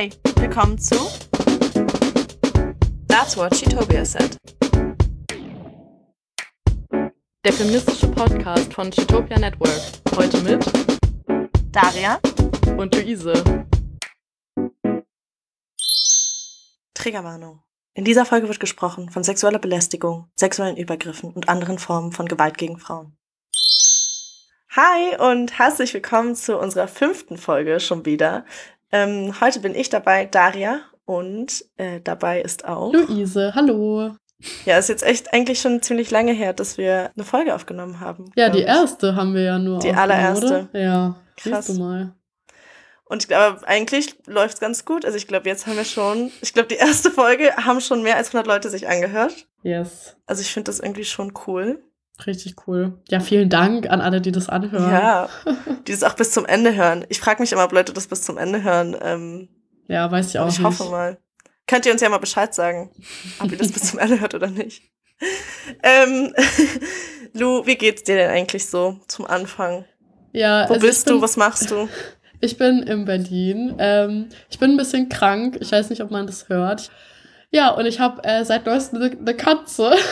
Hi, willkommen zu That's What Chitopia Said. Der feministische Podcast von Chitopia Network. Heute mit Daria und Luise. Triggerwarnung. In dieser Folge wird gesprochen von sexueller Belästigung, sexuellen Übergriffen und anderen Formen von Gewalt gegen Frauen. Hi und herzlich willkommen zu unserer fünften Folge schon wieder. Ähm, heute bin ich dabei, Daria, und äh, dabei ist auch Luise. Hallo. Ja, ist jetzt echt eigentlich schon ziemlich lange her, dass wir eine Folge aufgenommen haben. Ja, die erste haben wir ja nur. Die allererste. Oder? Ja, krass. Mal. Und ich glaube, eigentlich läuft es ganz gut. Also ich glaube, jetzt haben wir schon, ich glaube, die erste Folge haben schon mehr als 100 Leute sich angehört. Yes. Also ich finde das irgendwie schon cool. Richtig cool. Ja, vielen Dank an alle, die das anhören. Ja, die das auch bis zum Ende hören. Ich frage mich immer, ob Leute das bis zum Ende hören. Ähm, ja, weiß ich auch ich nicht. hoffe mal. Könnt ihr uns ja mal Bescheid sagen, ob ihr das bis zum Ende hört oder nicht. Ähm, Lu, wie geht's dir denn eigentlich so zum Anfang? Ja, Wo also bist bin, du? Was machst du? Ich bin in Berlin. Ähm, ich bin ein bisschen krank. Ich weiß nicht, ob man das hört. Ja, und ich habe äh, seit neuestem eine ne Katze.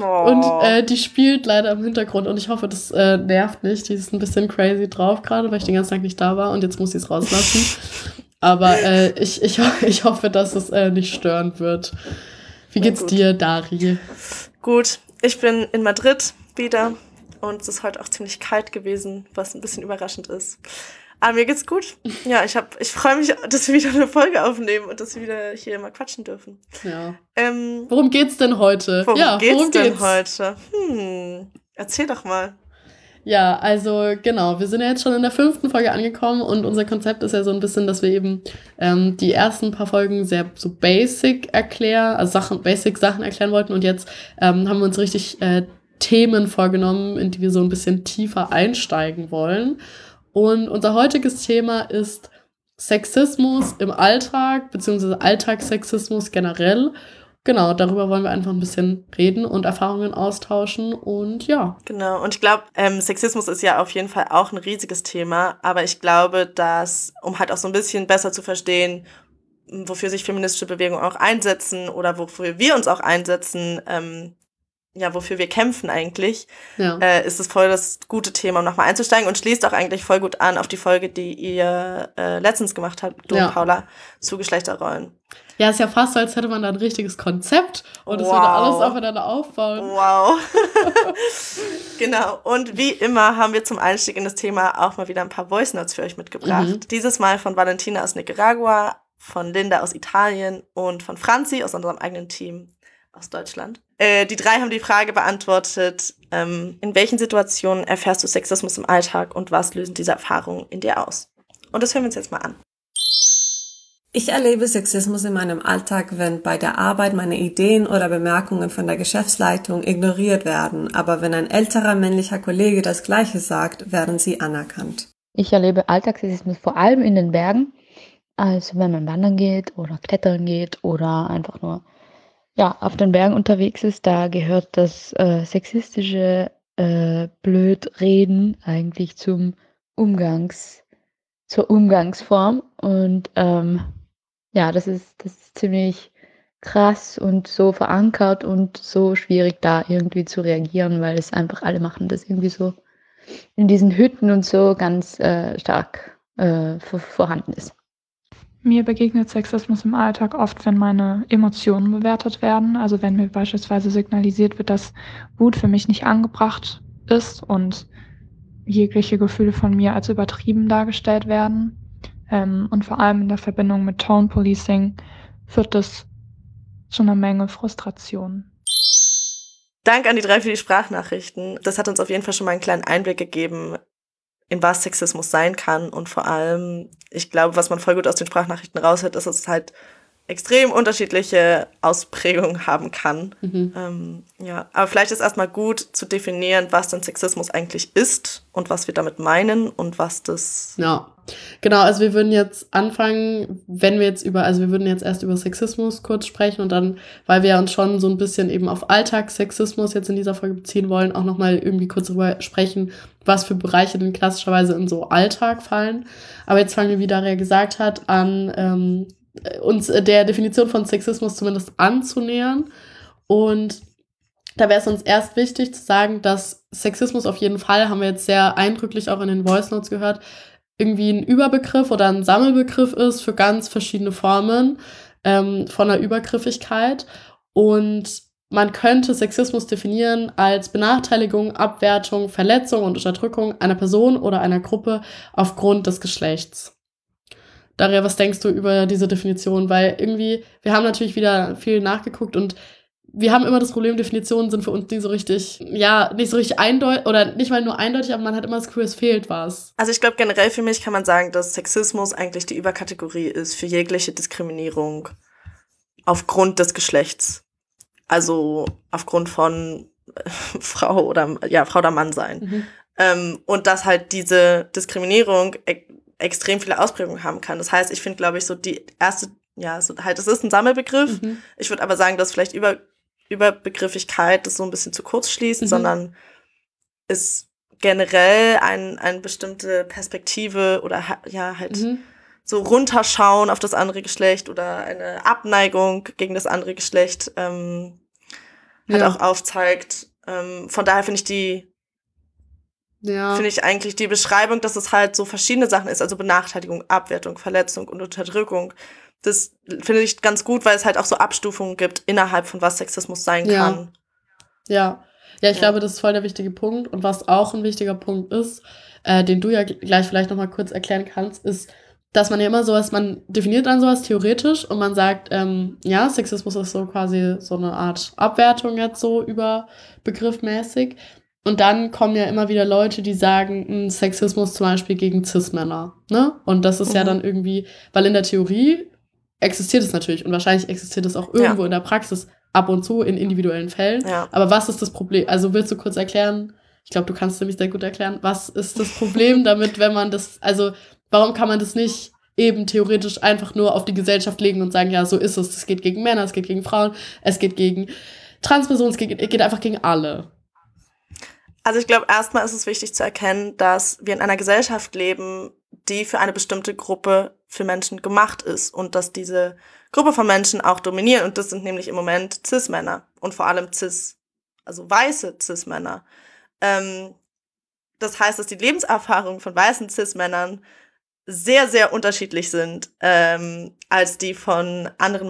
Oh. Und äh, die spielt leider im Hintergrund. Und ich hoffe, das äh, nervt nicht. Die ist ein bisschen crazy drauf gerade, weil ich den ganzen Tag nicht da war. Und jetzt muss sie es rauslassen. Aber äh, ich, ich, ich hoffe, dass es äh, nicht störend wird. Wie geht's gut. dir, Dari? Gut, ich bin in Madrid wieder und es ist heute auch ziemlich kalt gewesen, was ein bisschen überraschend ist. Aber mir geht's gut. Ja, ich hab, ich freue mich, dass wir wieder eine Folge aufnehmen und dass wir wieder hier mal quatschen dürfen. Ja. Ähm, Worum geht's denn heute? worum ja, geht's worum denn geht's? heute? Hm, erzähl doch mal. Ja, also genau, wir sind ja jetzt schon in der fünften Folge angekommen und unser Konzept ist ja so ein bisschen, dass wir eben ähm, die ersten paar Folgen sehr so basic erklären, also Sachen, basic Sachen erklären wollten und jetzt ähm, haben wir uns richtig äh, Themen vorgenommen, in die wir so ein bisschen tiefer einsteigen wollen. Und unser heutiges Thema ist Sexismus im Alltag, beziehungsweise Alltagssexismus generell. Genau, darüber wollen wir einfach ein bisschen reden und Erfahrungen austauschen und ja, Genau, und ich glaube, ähm, Sexismus ist ja auf jeden Fall auch ein riesiges Thema, aber ich glaube, dass, um halt auch so ein bisschen besser zu verstehen, wofür sich feministische Bewegungen auch einsetzen oder wofür wir uns auch einsetzen, ähm, ja, wofür wir kämpfen eigentlich, ja. äh, ist es voll das gute Thema, um nochmal einzusteigen und schließt auch eigentlich voll gut an auf die Folge, die ihr äh, letztens gemacht habt, du Ja. und Paula, zu Geschlechterrollen. Ja, ist ja fast so, als hätte man da ein richtiges Konzept und es Wow. würde alles aufeinander aufbauen. Wow. genau. Und wie immer haben wir zum Einstieg in das Thema auch mal wieder ein paar Voice Notes für euch mitgebracht. Mhm. Dieses Mal von Valentina aus Nicaragua, von Linda aus Italien und von Franzi aus unserem eigenen Team aus Deutschland. Äh, die drei haben die Frage beantwortet, ähm, in welchen Situationen erfährst du Sexismus im Alltag und was lösen diese Erfahrungen in dir aus? Und das hören wir uns jetzt mal an. Ich erlebe Sexismus in meinem Alltag, wenn bei der Arbeit meine Ideen oder Bemerkungen von der Geschäftsleitung ignoriert werden, aber wenn ein älterer männlicher Kollege das Gleiche sagt, werden sie anerkannt. Ich erlebe Alltagssexismus vor allem in den Bergen. Also wenn man wandern geht oder klettern geht oder einfach nur ja, auf den Bergen unterwegs ist, da gehört das äh, sexistische äh, Blödreden eigentlich zum Umgangs, zur Umgangsform. Und ähm, ja, das ist, das ist ziemlich krass und so verankert und so schwierig da irgendwie zu reagieren, weil es einfach alle machen das irgendwie so in diesen Hütten und so ganz äh, stark äh, vor- vorhanden ist. Mir begegnet Sexismus im Alltag oft, wenn meine Emotionen bewertet werden. Also wenn mir beispielsweise signalisiert wird, dass Wut für mich nicht angebracht ist und jegliche Gefühle von mir als übertrieben dargestellt werden. Ähm, und vor allem in der Verbindung mit Tone Policing führt das zu einer Menge Frustration. Dank an die drei für die Sprachnachrichten. Das hat uns auf jeden Fall schon mal einen kleinen Einblick gegeben, in was Sexismus sein kann. Und vor allem, ich glaube, was man voll gut aus den Sprachnachrichten raushört, ist, dass es halt extrem unterschiedliche Ausprägungen haben kann. Mhm. Ähm, ja, aber vielleicht ist erstmal gut zu definieren, was denn Sexismus eigentlich ist und was wir damit meinen und was das. Ja, genau. Also wir würden jetzt anfangen, wenn wir jetzt über, also wir würden jetzt erst über Sexismus kurz sprechen und dann, weil wir uns schon so ein bisschen eben auf Alltagssexismus jetzt in dieser Folge beziehen wollen, auch nochmal irgendwie kurz darüber sprechen, was für Bereiche denn klassischerweise in so Alltag fallen. Aber jetzt fangen wir, wie Daria gesagt hat, an, ähm, uns der Definition von Sexismus zumindest anzunähern. Und da wäre es uns erst wichtig zu sagen, dass Sexismus auf jeden Fall, haben wir jetzt sehr eindrücklich auch in den Voice Notes gehört, irgendwie ein Überbegriff oder ein Sammelbegriff ist für ganz verschiedene Formen ähm, von der Übergriffigkeit. Und man könnte Sexismus definieren als Benachteiligung, Abwertung, Verletzung und Unterdrückung einer Person oder einer Gruppe aufgrund des Geschlechts. Daria, was denkst du über diese Definition? Weil irgendwie, wir haben natürlich wieder viel nachgeguckt und wir haben immer das Problem, Definitionen sind für uns nicht so richtig, ja, nicht so richtig eindeutig oder nicht mal nur eindeutig, aber man hat immer das Gefühl, es fehlt was. Also ich glaube, generell für mich kann man sagen, dass Sexismus eigentlich die Überkategorie ist für jegliche Diskriminierung aufgrund des Geschlechts. Also aufgrund von äh, Frau oder ja, Frau oder Mann sein. Mhm. Ähm, und dass halt diese Diskriminierung e extrem viele Ausprägungen haben kann. Das heißt, ich finde, glaube ich, so die erste, ja, so halt, es ist ein Sammelbegriff. Mhm. Ich würde aber sagen, dass vielleicht über, Überbegriffigkeit das so ein bisschen zu kurz schließt, Mhm. sondern ist generell ein, eine bestimmte Perspektive oder ja, halt Mhm. so runterschauen auf das andere Geschlecht oder eine Abneigung gegen das andere Geschlecht ähm, halt Ja. auch aufzeigt. Ähm, von daher finde ich die Ja. finde ich eigentlich die Beschreibung, dass es halt so verschiedene Sachen ist, also Benachteiligung, Abwertung, Verletzung und Unterdrückung. Das finde ich ganz gut, weil es halt auch so Abstufungen gibt innerhalb von was Sexismus sein Ja. kann. Ja, ja, ich Ja. glaube, das ist voll der wichtige Punkt. Und was auch ein wichtiger Punkt ist, äh, den du ja gl- gleich vielleicht nochmal kurz erklären kannst, ist, dass man ja immer sowas, man definiert dann sowas theoretisch und man sagt, ähm, ja, Sexismus ist so quasi so eine Art Abwertung jetzt so über begriffmäßig. Und dann kommen ja immer wieder Leute, die sagen, mh, Sexismus zum Beispiel gegen Cis-Männer. Ne? Und das ist ja Mhm. dann irgendwie, weil in der Theorie existiert es natürlich und wahrscheinlich existiert es auch irgendwo Ja. in der Praxis ab und zu in individuellen Fällen. Ja. Aber was ist das Problem? Also willst du kurz erklären? Ich glaube, du kannst nämlich sehr gut erklären. Was ist das Problem damit, wenn man das, also warum kann man das nicht eben theoretisch einfach nur auf die Gesellschaft legen und sagen, ja, so ist es. Es geht gegen Männer, es geht gegen Frauen, es geht gegen Transpersonen, es geht, geht einfach gegen alle. Also ich glaube, erstmal ist es wichtig zu erkennen, dass wir in einer Gesellschaft leben, die für eine bestimmte Gruppe für Menschen gemacht ist und dass diese Gruppe von Menschen auch dominieren. Und das sind nämlich im Moment Cis-Männer und vor allem Cis, also weiße Cis-Männer. Ähm, das heißt, dass die Lebenserfahrungen von weißen Cis-Männern sehr, sehr unterschiedlich sind ähm, als die von anderen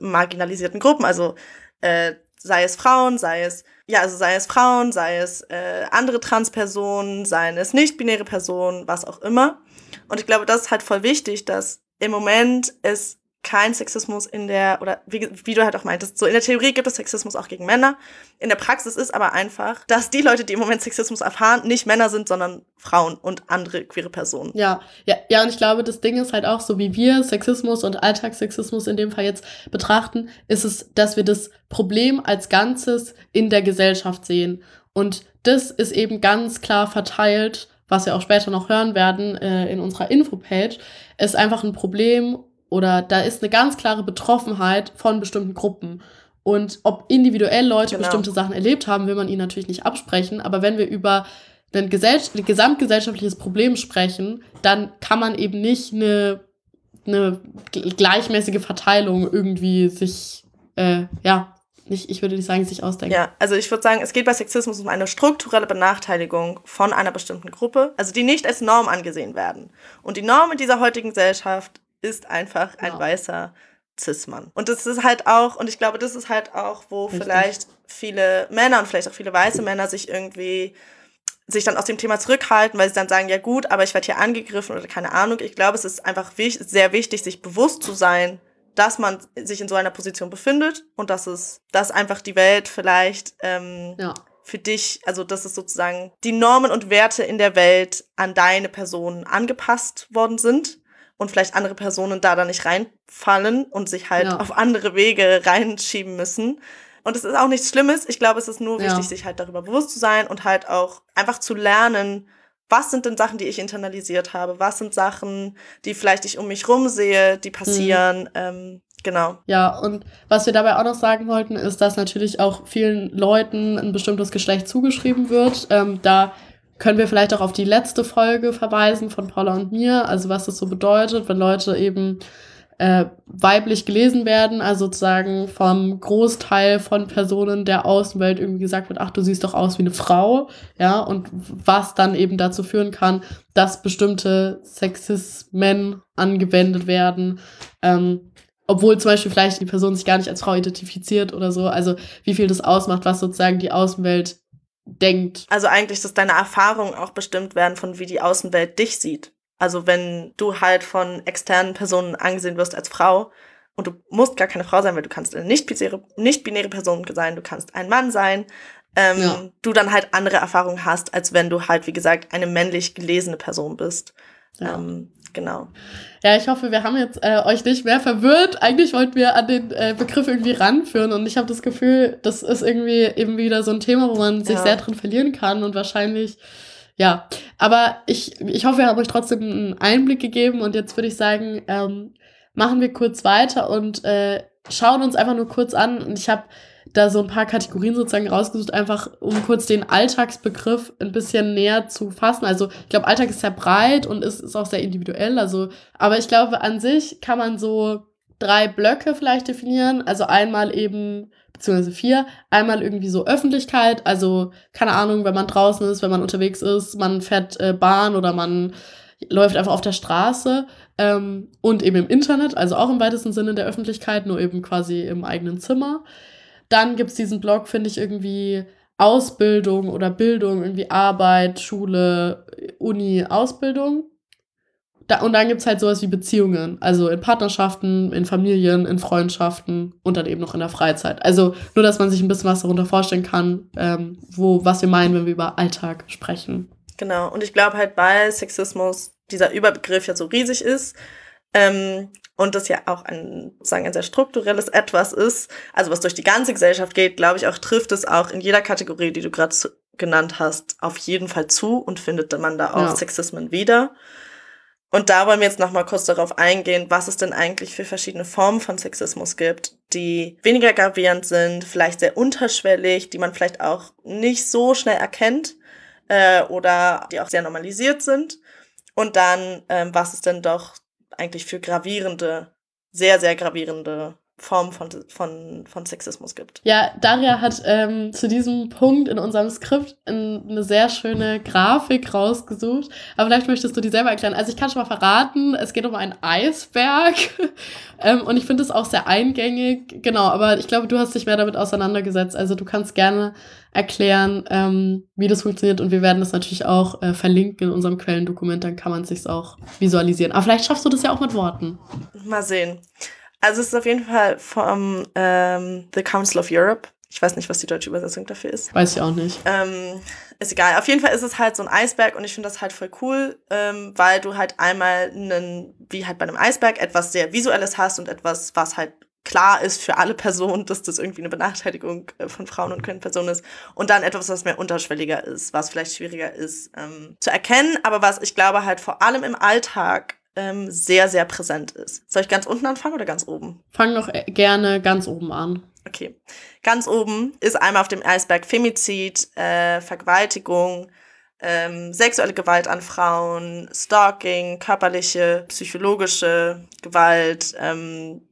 marginalisierten Gruppen. Also äh, sei es Frauen, sei es ja, also sei es Frauen, sei es äh, andere Transpersonen, seien es nicht-binäre Personen, was auch immer. Und ich glaube, das ist halt voll wichtig, dass im Moment es kein Sexismus in der, oder wie, wie du halt auch meintest, so in der Theorie gibt es Sexismus auch gegen Männer. In der Praxis ist aber einfach, dass die Leute, die im Moment Sexismus erfahren, nicht Männer sind, sondern Frauen und andere queere Personen. Ja, ja, ja, und ich glaube, das Ding ist halt auch, so wie wir Sexismus und Alltagssexismus in dem Fall jetzt betrachten, ist es, dass wir das Problem als Ganzes in der Gesellschaft sehen. Und das ist eben ganz klar verteilt, was wir auch später noch hören werden äh, in unserer Infopage, ist einfach ein Problem oder da ist eine ganz klare Betroffenheit von bestimmten Gruppen. Und ob individuell Leute Genau. bestimmte Sachen erlebt haben, will man ihnen natürlich nicht absprechen. Aber wenn wir über ein gesell gesamtgesellschaftliches Problem sprechen, dann kann man eben nicht eine, eine gleichmäßige Verteilung irgendwie sich, äh, ja, nicht, ich würde nicht sagen, sich ausdenken. Ja, also ich würde sagen, es geht bei Sexismus um eine strukturelle Benachteiligung von einer bestimmten Gruppe, also die nicht als Norm angesehen werden. Und die Norm in dieser heutigen Gesellschaft ist einfach ein Ja. weißer Cis-Mann. Und das ist halt auch, und ich glaube, das ist halt auch, wo Richtig. vielleicht viele Männer und vielleicht auch viele weiße Männer sich irgendwie sich dann aus dem Thema zurückhalten, weil sie dann sagen, ja gut, aber ich werde hier angegriffen oder keine Ahnung. Ich glaube, es ist einfach wich sehr wichtig, sich bewusst zu sein, dass man sich in so einer Position befindet und dass es, dass einfach die Welt vielleicht ähm, Ja. für dich, also dass es sozusagen die Normen und Werte in der Welt an deine Person angepasst worden sind und vielleicht andere Personen da dann nicht reinfallen und sich halt Ja. auf andere Wege reinschieben müssen. Und es ist auch nichts Schlimmes. Ich glaube, es ist nur Ja. wichtig, sich halt darüber bewusst zu sein und halt auch einfach zu lernen, was sind denn Sachen, die ich internalisiert habe? Was sind Sachen, die vielleicht ich um mich rum sehe, die passieren? Ähm, genau. Ja, und was wir dabei auch noch sagen wollten, ist, dass natürlich auch vielen Leuten ein bestimmtes Geschlecht zugeschrieben wird. Ähm, da können wir vielleicht auch auf die letzte Folge verweisen von Paula und mir, also was das so bedeutet, wenn Leute eben äh, weiblich gelesen werden, also sozusagen vom Großteil von Personen der Außenwelt irgendwie gesagt wird, ach, du siehst doch aus wie eine Frau, ja, und was dann eben dazu führen kann, dass bestimmte Sexismen angewendet werden, ähm, obwohl zum Beispiel vielleicht die Person sich gar nicht als Frau identifiziert oder so, also wie viel das ausmacht, was sozusagen die Außenwelt denkt. Also eigentlich, dass deine Erfahrungen auch bestimmt werden von wie die Außenwelt dich sieht. Also wenn du halt von externen Personen angesehen wirst als Frau und du musst gar keine Frau sein, weil du kannst eine nicht-binäre nicht -binäre Person sein, du kannst ein Mann sein, ähm, Ja. du dann halt andere Erfahrungen hast, als wenn du halt, wie gesagt, eine männlich gelesene Person bist. Ja. Ähm, genau. Ja, ich hoffe, wir haben jetzt äh, euch nicht mehr verwirrt. Eigentlich wollten wir an den äh, Begriff irgendwie ranführen und ich habe das Gefühl, das ist irgendwie eben wieder so ein Thema, wo man sich Ja. sehr drin verlieren kann und wahrscheinlich, ja. Aber ich, ich hoffe, wir haben euch trotzdem einen Einblick gegeben und jetzt würde ich sagen, ähm, machen wir kurz weiter und äh, schauen uns einfach nur kurz an und ich habe da so ein paar Kategorien sozusagen rausgesucht, einfach um kurz den Alltagsbegriff ein bisschen näher zu fassen. Also ich glaube, Alltag ist sehr breit und ist, ist auch sehr individuell. Also, aber ich glaube, an sich kann man so drei Blöcke vielleicht definieren. Also einmal eben, beziehungsweise vier, einmal irgendwie so Öffentlichkeit, also keine Ahnung, wenn man draußen ist, wenn man unterwegs ist, man fährt äh, Bahn oder man läuft einfach auf der Straße ähm, und eben im Internet, also auch im weitesten Sinne der Öffentlichkeit, nur eben quasi im eigenen Zimmer. Dann gibt's diesen Block, finde ich, irgendwie Ausbildung oder Bildung, irgendwie Arbeit, Schule, Uni, Ausbildung. Da, und dann gibt's halt sowas wie Beziehungen, also in Partnerschaften, in Familien, in Freundschaften und dann eben noch in der Freizeit. Also nur, dass man sich ein bisschen was darunter vorstellen kann, ähm, wo, was wir meinen, wenn wir über Alltag sprechen. Genau. Und ich glaube halt, weil Sexismus dieser Überbegriff ja so riesig ist ähm, und das ja auch ein, sozusagen ein sehr strukturelles Etwas ist, also was durch die ganze Gesellschaft geht, glaube ich auch, trifft es auch in jeder Kategorie, die du gerade genannt hast, auf jeden Fall zu und findet man da auch Ja. Sexismen wieder. Und da wollen wir jetzt nochmal kurz darauf eingehen, was es denn eigentlich für verschiedene Formen von Sexismus gibt, die weniger gravierend sind, vielleicht sehr unterschwellig, die man vielleicht auch nicht so schnell erkennt äh, oder die auch sehr normalisiert sind. Und dann, ähm, was es denn doch eigentlich für gravierende, sehr, sehr gravierende Formen von, von, von Sexismus gibt. Ja, Daria hat ähm, zu diesem Punkt in unserem Skript ein, eine sehr schöne Grafik rausgesucht. Aber vielleicht möchtest du die selber erklären. Also ich kann schon mal verraten, es geht um einen Eisberg. ähm, und ich finde es auch sehr eingängig. Genau, aber ich glaube, du hast dich mehr damit auseinandergesetzt. Also du kannst gerne erklären, ähm, wie das funktioniert. Und wir werden das natürlich auch äh, verlinken in unserem Quellendokument. Dann kann man es sich auch visualisieren. Aber vielleicht schaffst du das ja auch mit Worten. Mal sehen. Also es ist auf jeden Fall vom ähm, The Council of Europe. Ich weiß nicht, was die deutsche Übersetzung dafür ist. Weiß ich auch nicht. Ähm, ist egal. Auf jeden Fall ist es halt so ein Eisberg und ich finde das halt voll cool, ähm, weil du halt einmal einen, wie halt bei einem Eisberg, etwas sehr Visuelles hast und etwas, was halt klar ist für alle Personen, dass das irgendwie eine Benachteiligung äh, von Frauen und Personen ist. Und dann etwas, was mehr unterschwelliger ist, was vielleicht schwieriger ist ähm, zu erkennen, aber was ich glaube halt vor allem im Alltag ähm, sehr, sehr präsent ist. Soll ich ganz unten anfangen oder ganz oben? Fang doch gerne ganz oben an. Okay. Ganz oben ist einmal auf dem Eisberg Femizid, äh, Vergewaltigung, ähm, sexuelle Gewalt an Frauen, Stalking, körperliche, psychologische Gewalt, ähm,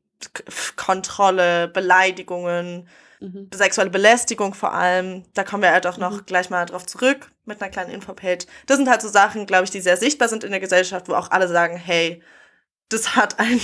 Kontrolle, Beleidigungen, Mhm. sexuelle Belästigung vor allem. Da kommen wir halt auch noch Mhm. gleich mal drauf zurück mit einer kleinen Infopage. Das sind halt so Sachen, glaube ich, die sehr sichtbar sind in der Gesellschaft, wo auch alle sagen, hey, das hat ein,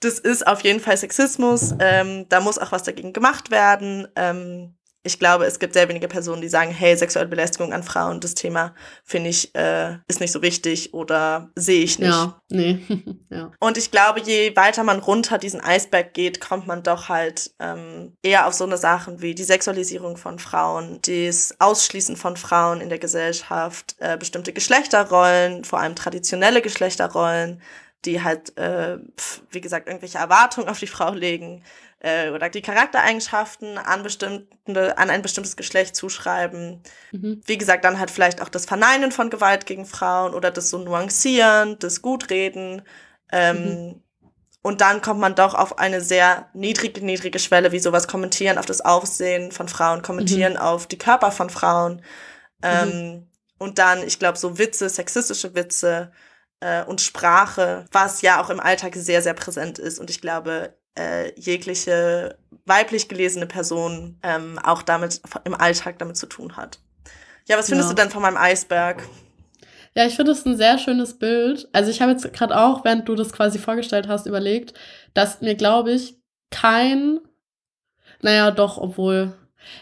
das ist auf jeden Fall Sexismus, ähm, da muss auch was dagegen gemacht werden. Ähm, ich glaube, es gibt sehr wenige Personen, die sagen, hey, sexuelle Belästigung an Frauen, das Thema finde ich, äh, ist nicht so wichtig oder sehe ich nicht. Ja, nee. ja. Und ich glaube, je weiter man runter diesen Eisberg geht, kommt man doch halt ähm, eher auf so eine Sachen wie die Sexualisierung von Frauen, das Ausschließen von Frauen in der Gesellschaft, äh, bestimmte Geschlechterrollen, vor allem traditionelle Geschlechterrollen, die halt, äh, wie gesagt, irgendwelche Erwartungen auf die Frau legen äh, oder die Charaktereigenschaften an, bestimmte, an ein bestimmtes Geschlecht zuschreiben. Mhm. Wie gesagt, dann halt vielleicht auch das Verneinen von Gewalt gegen Frauen oder das so Nuancieren, das Gutreden. Ähm, mhm. Und dann kommt man doch auf eine sehr niedrige, niedrige Schwelle, wie sowas kommentieren auf das Aufsehen von Frauen, kommentieren mhm. auf die Körper von Frauen. Ähm, mhm. Und dann, ich glaube, so Witze, sexistische Witze äh, und Sprache, was ja auch im Alltag sehr, sehr präsent ist. Und ich glaube, äh, jegliche weiblich gelesene Person ähm, auch damit im Alltag damit zu tun hat. Ja, was findest ja. du denn von meinem Eisberg? Ja, ich finde es ein sehr schönes Bild. Also ich habe jetzt gerade auch, während du das quasi vorgestellt hast, überlegt, dass mir, glaube ich, kein, naja, doch, obwohl,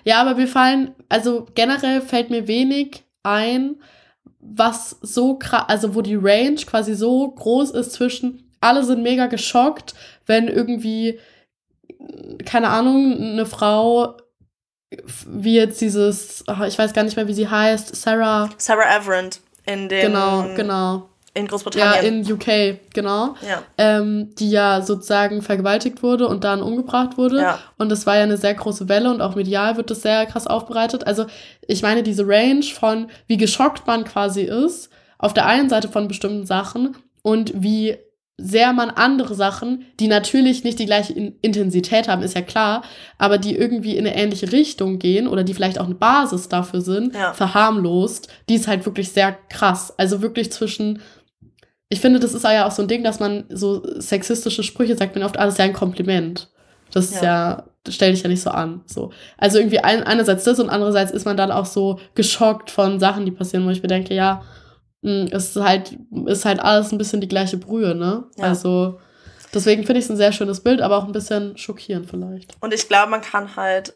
ja, aber mir fallen, also generell fällt mir wenig ein, was so krass, also wo die Range quasi so groß ist zwischen, alle sind mega geschockt, wenn irgendwie, keine Ahnung, eine Frau wie jetzt dieses, ich weiß gar nicht mehr, wie sie heißt, Sarah. Sarah Everett in dem. Genau, genau. In Großbritannien. Ja, in UK, genau. Ja. Ähm, die ja sozusagen vergewaltigt wurde und dann umgebracht wurde. Ja. Und das war ja eine sehr große Welle und auch medial wird das sehr krass aufbereitet. Also ich meine, diese Range von wie geschockt man quasi ist, auf der einen Seite von bestimmten Sachen und wie sehr man andere Sachen, die natürlich nicht die gleiche Intensität haben, ist ja klar, aber die irgendwie in eine ähnliche Richtung gehen oder die vielleicht auch eine Basis dafür sind, ja. verharmlost, die ist halt wirklich sehr krass. Also wirklich zwischen, ich finde, das ist ja auch so ein Ding, dass man so sexistische Sprüche sagt, man oft, alles ah, ja ein Kompliment. Das ist ja, ja das stell dich ja nicht so an. So. Also irgendwie ein, einerseits das und andererseits ist man dann auch so geschockt von Sachen, die passieren, wo ich mir denke, ja, ist halt, ist halt alles ein bisschen die gleiche Brühe, ne? Ja. Also deswegen finde ich es ein sehr schönes Bild, aber auch ein bisschen schockierend vielleicht. Und ich glaube, man kann halt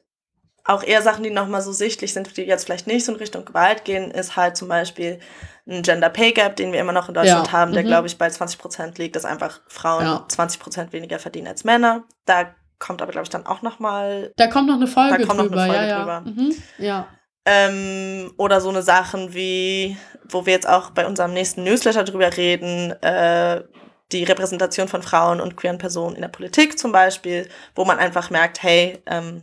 auch eher Sachen, die nochmal so sichtlich sind, die jetzt vielleicht nicht so in Richtung Gewalt gehen, ist halt zum Beispiel ein Gender Pay Gap, den wir immer noch in Deutschland ja. haben, der, mhm. glaube ich, bei 20 Prozent liegt, dass einfach Frauen ja. 20 Prozent weniger verdienen als Männer. Da kommt aber, glaube ich, dann auch nochmal. Da kommt noch eine Folge da kommt drüber. Noch eine Folge ja, drüber. Mhm. ja. Ähm, oder so eine Sachen wie, wo wir jetzt auch bei unserem nächsten Newsletter drüber reden, äh, die Repräsentation von Frauen und queeren Personen in der Politik zum Beispiel, wo man einfach merkt, hey, ähm,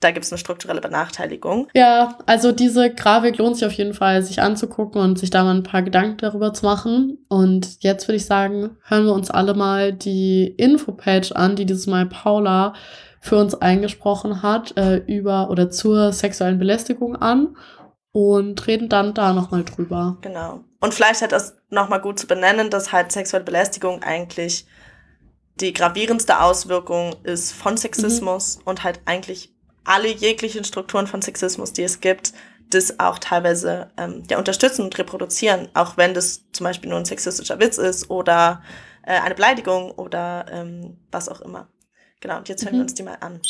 da gibt es eine strukturelle Benachteiligung. Ja, also diese Grafik lohnt sich auf jeden Fall, sich anzugucken und sich da mal ein paar Gedanken darüber zu machen. Und jetzt würde ich sagen, hören wir uns alle mal die Infopage an, die dieses Mal Paula für uns eingesprochen hat, äh, über oder zur sexuellen Belästigung an und reden dann da nochmal drüber. Genau. Und vielleicht hat das nochmal gut zu benennen, dass halt sexuelle Belästigung eigentlich die gravierendste Auswirkung ist von Sexismus mhm. und halt eigentlich alle jeglichen Strukturen von Sexismus, die es gibt, das auch teilweise ähm, ja, unterstützen und reproduzieren, auch wenn das zum Beispiel nur ein sexistischer Witz ist oder äh, eine Beleidigung oder ähm, was auch immer. Genau, und jetzt hören mhm. wir uns die mal an.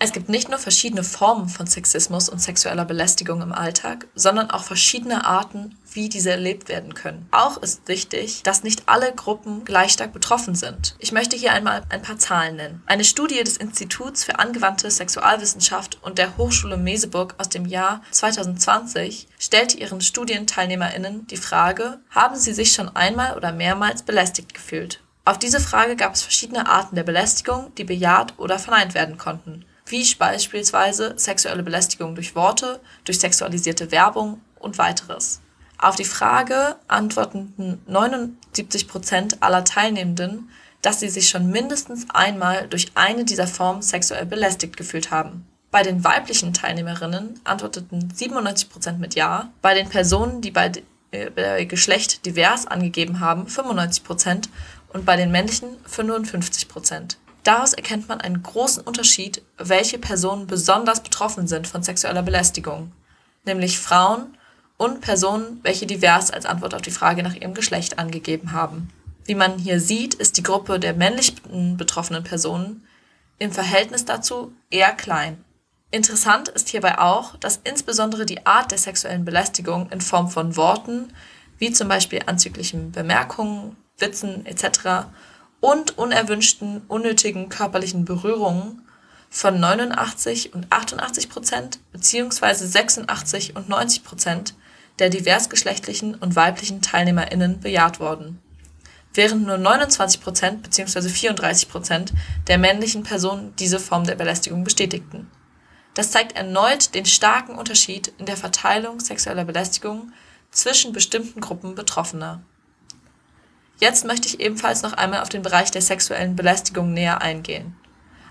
Es gibt nicht nur verschiedene Formen von Sexismus und sexueller Belästigung im Alltag, sondern auch verschiedene Arten, wie diese erlebt werden können. Auch ist wichtig, dass nicht alle Gruppen gleich stark betroffen sind. Ich möchte hier einmal ein paar Zahlen nennen. Eine Studie des Instituts für angewandte Sexualwissenschaft und der Hochschule Meseburg aus dem Jahr 2020 stellte ihren Studienteilnehmerinnen die Frage, haben sie sich schon einmal oder mehrmals belästigt gefühlt? Auf diese Frage gab es verschiedene Arten der Belästigung, die bejaht oder verneint werden konnten wie beispielsweise sexuelle Belästigung durch Worte, durch sexualisierte Werbung und weiteres. Auf die Frage antworteten 79 Prozent aller Teilnehmenden, dass sie sich schon mindestens einmal durch eine dieser Formen sexuell belästigt gefühlt haben. Bei den weiblichen Teilnehmerinnen antworteten 97 Prozent mit Ja, bei den Personen, die bei äh, Geschlecht divers angegeben haben, 95 Prozent und bei den männlichen 55 Prozent. Daraus erkennt man einen großen Unterschied, welche Personen besonders betroffen sind von sexueller Belästigung, nämlich Frauen und Personen, welche divers als Antwort auf die Frage nach ihrem Geschlecht angegeben haben. Wie man hier sieht, ist die Gruppe der männlichen betroffenen Personen im Verhältnis dazu eher klein. Interessant ist hierbei auch, dass insbesondere die Art der sexuellen Belästigung in Form von Worten, wie zum Beispiel anzüglichen Bemerkungen, Witzen etc., und unerwünschten, unnötigen körperlichen Berührungen von 89 und 88 Prozent beziehungsweise 86 und 90 Prozent der diversgeschlechtlichen und weiblichen TeilnehmerInnen bejaht worden. während nur 29% bzw. 34% der männlichen Personen diese Form der Belästigung bestätigten. Das zeigt erneut den starken Unterschied in der Verteilung sexueller Belästigung zwischen bestimmten Gruppen Betroffener. Jetzt möchte ich ebenfalls noch einmal auf den Bereich der sexuellen Belästigung näher eingehen.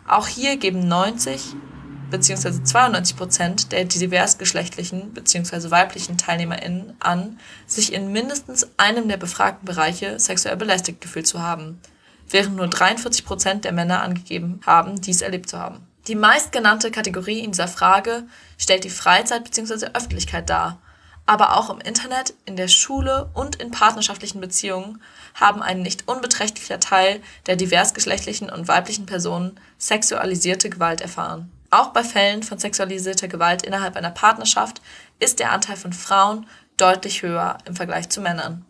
Auch hier geben 90 bzw. 92 Prozent der diversgeschlechtlichen bzw. weiblichen TeilnehmerInnen an, sich in mindestens einem der befragten Bereiche sexuell belästigt gefühlt zu haben, während nur 43 Prozent der Männer angegeben haben, dies erlebt zu haben. Die meistgenannte Kategorie in dieser Frage stellt die Freizeit bzw. Öffentlichkeit dar. Aber auch im Internet, in der Schule und in partnerschaftlichen Beziehungen haben ein nicht unbeträchtlicher Teil der diversgeschlechtlichen und weiblichen Personen sexualisierte Gewalt erfahren. Auch bei Fällen von sexualisierter Gewalt innerhalb einer Partnerschaft ist der Anteil von Frauen deutlich höher im Vergleich zu Männern.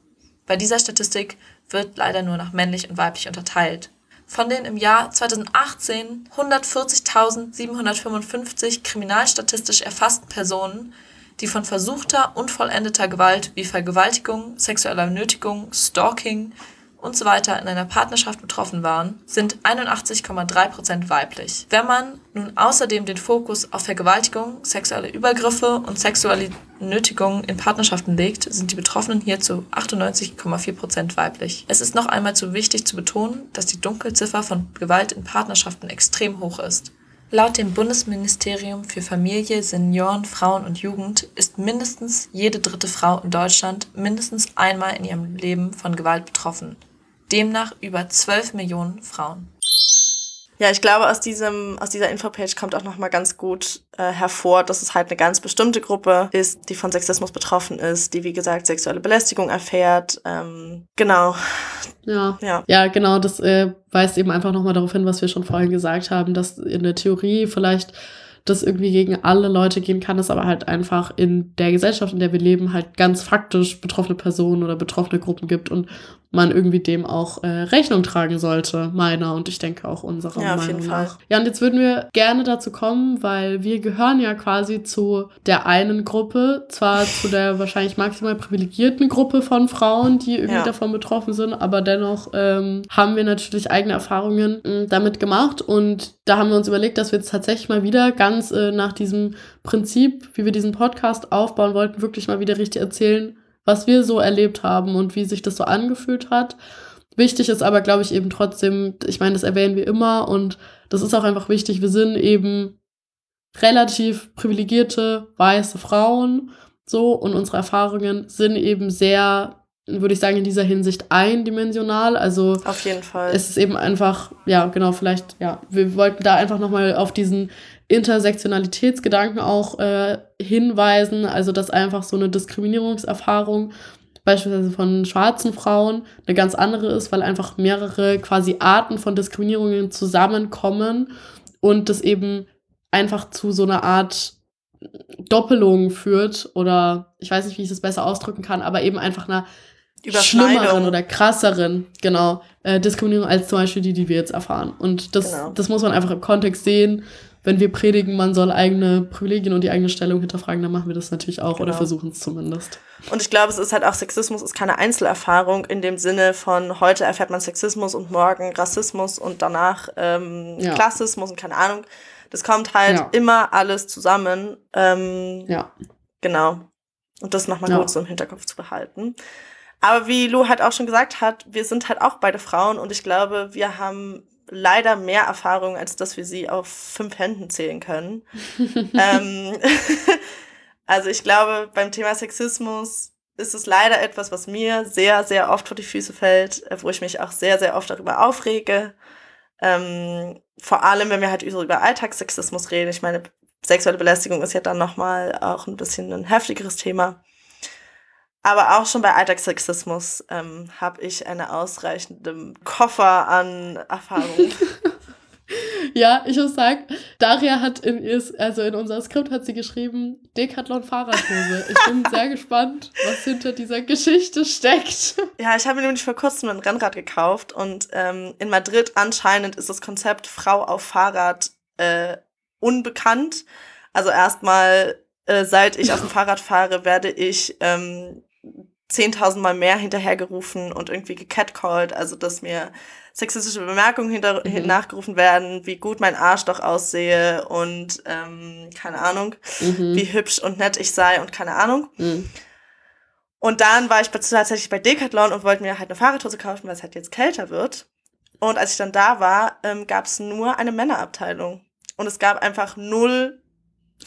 Bei dieser Statistik wird leider nur nach männlich und weiblich unterteilt. Von den im Jahr 2018 140.755 kriminalstatistisch erfassten Personen, die von versuchter und vollendeter Gewalt wie Vergewaltigung, sexueller Nötigung, Stalking, und so weiter in einer Partnerschaft betroffen waren, sind 81,3 Prozent weiblich. Wenn man nun außerdem den Fokus auf Vergewaltigung, sexuelle Übergriffe und sexuelle Nötigung in Partnerschaften legt, sind die Betroffenen hier zu 98,4 Prozent weiblich. Es ist noch einmal zu wichtig zu betonen, dass die Dunkelziffer von Gewalt in Partnerschaften extrem hoch ist. Laut dem Bundesministerium für Familie, Senioren, Frauen und Jugend ist mindestens jede dritte Frau in Deutschland mindestens einmal in ihrem Leben von Gewalt betroffen demnach über 12 Millionen Frauen. Ja, ich glaube, aus diesem, aus dieser Infopage kommt auch nochmal ganz gut äh, hervor, dass es halt eine ganz bestimmte Gruppe ist, die von Sexismus betroffen ist, die, wie gesagt, sexuelle Belästigung erfährt. Ähm, genau. Ja. ja. Ja, genau, das äh, weist eben einfach nochmal darauf hin, was wir schon vorhin gesagt haben, dass in der Theorie vielleicht das irgendwie gegen alle Leute gehen kann, es aber halt einfach in der Gesellschaft, in der wir leben, halt ganz faktisch betroffene Personen oder betroffene Gruppen gibt und man irgendwie dem auch äh, Rechnung tragen sollte, meiner und ich denke auch unserer ja, Meinung nach. Ja, und jetzt würden wir gerne dazu kommen, weil wir gehören ja quasi zu der einen Gruppe, zwar zu der wahrscheinlich maximal privilegierten Gruppe von Frauen, die irgendwie ja. davon betroffen sind, aber dennoch ähm, haben wir natürlich eigene Erfahrungen äh, damit gemacht und da haben wir uns überlegt, dass wir jetzt tatsächlich mal wieder ganz äh, nach diesem Prinzip, wie wir diesen Podcast aufbauen wollten, wirklich mal wieder richtig erzählen, was wir so erlebt haben und wie sich das so angefühlt hat. Wichtig ist aber, glaube ich, eben trotzdem, ich meine, das erwähnen wir immer und das ist auch einfach wichtig, wir sind eben relativ privilegierte weiße Frauen so und unsere Erfahrungen sind eben sehr würde ich sagen, in dieser Hinsicht eindimensional. Also auf jeden Fall. Es ist eben einfach, ja, genau, vielleicht, ja, wir wollten da einfach nochmal auf diesen Intersektionalitätsgedanken auch äh, hinweisen, also dass einfach so eine Diskriminierungserfahrung beispielsweise von schwarzen Frauen eine ganz andere ist, weil einfach mehrere quasi Arten von Diskriminierungen zusammenkommen und das eben einfach zu so einer Art Doppelung führt oder ich weiß nicht, wie ich das besser ausdrücken kann, aber eben einfach einer schlimmeren oder krasseren, genau, äh, Diskriminierung als zum Beispiel die, die wir jetzt erfahren. Und das, genau. das muss man einfach im Kontext sehen wenn wir predigen, man soll eigene Privilegien und die eigene Stellung hinterfragen, dann machen wir das natürlich auch genau. oder versuchen es zumindest. Und ich glaube, es ist halt auch Sexismus ist keine Einzelerfahrung in dem Sinne von heute erfährt man Sexismus und morgen Rassismus und danach ähm, ja. Klassismus und keine Ahnung. Das kommt halt ja. immer alles zusammen. Ähm, ja. Genau. Und das nochmal ja. gut so im Hinterkopf zu behalten. Aber wie Lou halt auch schon gesagt hat, wir sind halt auch beide Frauen und ich glaube, wir haben leider mehr Erfahrung, als dass wir sie auf fünf Händen zählen können. ähm, also ich glaube, beim Thema Sexismus ist es leider etwas, was mir sehr, sehr oft vor die Füße fällt, äh, wo ich mich auch sehr, sehr oft darüber aufrege. Ähm, vor allem, wenn wir halt über Alltagssexismus reden. Ich meine, sexuelle Belästigung ist ja dann nochmal auch ein bisschen ein heftigeres Thema. Aber auch schon bei Alltagssexismus ähm, habe ich eine ausreichende Koffer an Erfahrungen. ja, ich muss sagen, Daria hat in, ist, also in unser Skript hat sie geschrieben, Decathlon Fahrradhose. Ich bin sehr gespannt, was hinter dieser Geschichte steckt. Ja, ich habe mir nämlich vor kurzem ein Rennrad gekauft und ähm, in Madrid anscheinend ist das Konzept Frau auf Fahrrad äh, unbekannt. Also erstmal, äh, seit ich auf dem Fahrrad fahre, werde ich ähm, 10.000 Mal mehr hinterhergerufen und irgendwie gecatcalled, also dass mir sexistische Bemerkungen hinter, Mhm. nachgerufen werden, wie gut mein Arsch doch aussehe und ähm, keine Ahnung, Mhm. wie hübsch und nett ich sei und keine Ahnung. Mhm. Und dann war ich tatsächlich bei Decathlon und wollte mir halt eine Fahrradhose kaufen, weil es halt jetzt kälter wird. Und als ich dann da war, ähm, gab es nur eine Männerabteilung. Und es gab einfach null.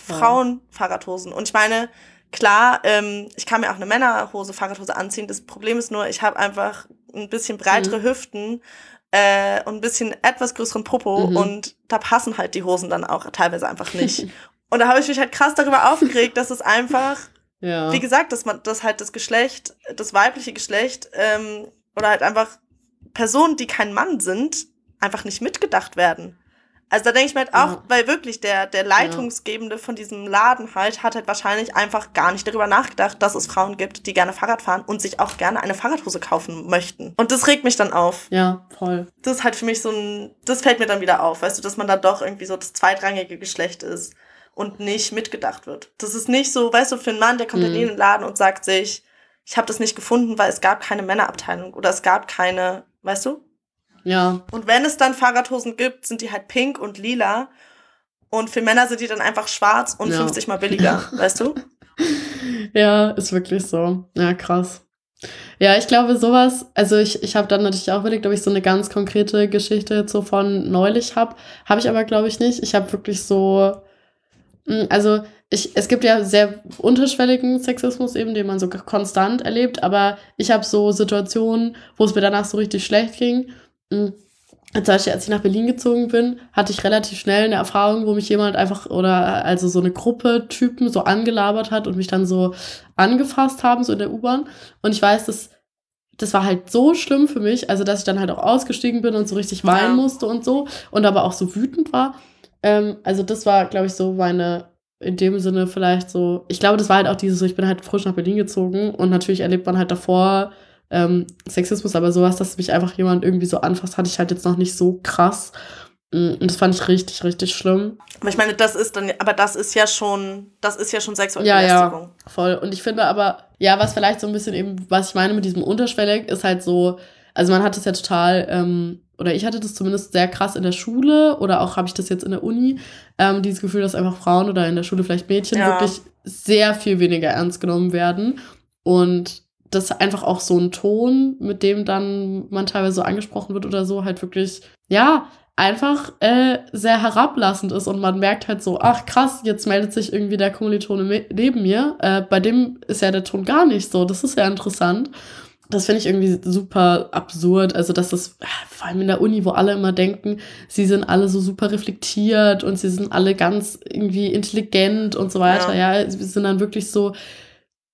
Frauen-Fahrradhosen. Und ich meine, klar, ähm, ich kann mir auch eine Männerhose, Fahrradhose anziehen. Das Problem ist nur, ich habe einfach ein bisschen breitere Mhm. Hüften äh, und ein bisschen etwas größeren Popo. Mhm. Und da passen halt die Hosen dann auch teilweise einfach nicht. und da habe ich mich halt krass darüber aufgeregt, dass es einfach Ja. wie gesagt, dass man, dass halt das Geschlecht, das weibliche Geschlecht, ähm, oder halt einfach Personen, die kein Mann sind, einfach nicht mitgedacht werden. Also da denke ich mir halt auch, Ja. weil wirklich der, der Leitungsgebende von diesem Laden halt, hat halt wahrscheinlich einfach gar nicht darüber nachgedacht, dass es Frauen gibt, die gerne Fahrrad fahren und sich auch gerne eine Fahrradhose kaufen möchten. Und das regt mich dann auf. ja, voll. Das ist halt für mich so ein, das fällt mir dann wieder auf, weißt du, dass man da doch irgendwie so das zweitrangige Geschlecht ist und nicht mitgedacht wird. Das ist nicht so, weißt du, für einen Mann, der kommt Mhm. in den Laden und sagt sich, ich habe das nicht gefunden, weil es gab keine Männerabteilung oder es gab keine, weißt du? Ja, Und wenn es dann Fahrradhosen gibt, sind die halt pink und lila. Und für Männer sind die dann einfach schwarz und Ja. 50 mal billiger, weißt du? Ja, ist wirklich so. Ja, krass. Ja, ich glaube, sowas, also ich, ich habe dann natürlich auch überlegt, ob ich so eine ganz konkrete Geschichte jetzt so von neulich habe. Habe ich aber, glaube ich, nicht. Ich habe wirklich so, mh, also ich, es gibt ja sehr unterschwelligen Sexismus eben, den man so konstant erlebt, aber ich habe so Situationen, wo es mir danach so richtig schlecht ging. Mh, zum Beispiel, als ich nach Berlin gezogen bin, hatte ich relativ schnell eine Erfahrung, wo mich jemand einfach oder also so eine Gruppe Typen so angelabert hat und mich dann so angefasst haben, so in der U-Bahn. Und ich weiß, dass das war halt so schlimm für mich, also dass ich dann halt auch ausgestiegen bin und so richtig weinen Ja. musste und so und aber auch so wütend war. Ähm, also das war, glaube ich, so meine, in dem Sinne vielleicht so, ich glaube, das war halt auch dieses, so, ich bin halt frisch nach Berlin gezogen und natürlich erlebt man halt davor ähm, Sexismus, aber sowas, dass mich einfach jemand irgendwie so anfasst, hatte ich halt jetzt noch nicht so krass. Mm, Und das fand ich richtig, richtig schlimm. Aber ich meine, das ist dann, aber das ist ja schon, das ist ja schon sexuelle Ja, ja. Voll. Und ich finde aber, ja, was vielleicht so ein bisschen eben, was ich meine mit diesem Unterschwellig, ist halt so, also man hat es ja total, ähm, oder ich hatte das zumindest sehr krass in der Schule oder auch habe ich das jetzt in der Uni, ähm, dieses Gefühl, dass einfach Frauen oder in der Schule vielleicht Mädchen Ja. wirklich sehr viel weniger ernst genommen werden. Und das einfach auch so ein Ton, mit dem dann man teilweise so angesprochen wird oder so, halt wirklich, ja, einfach äh, sehr herablassend ist und man merkt halt so, ach krass, jetzt meldet sich irgendwie der Kommilitone neben mir. Äh, bei dem ist ja der Ton gar nicht so. Das ist ja interessant. Das finde ich irgendwie super absurd. Also, dass das, äh, vor allem in der Uni, wo alle immer denken, sie sind alle so super reflektiert und sie sind alle ganz irgendwie intelligent und so weiter. Ja, sie sind dann wirklich so,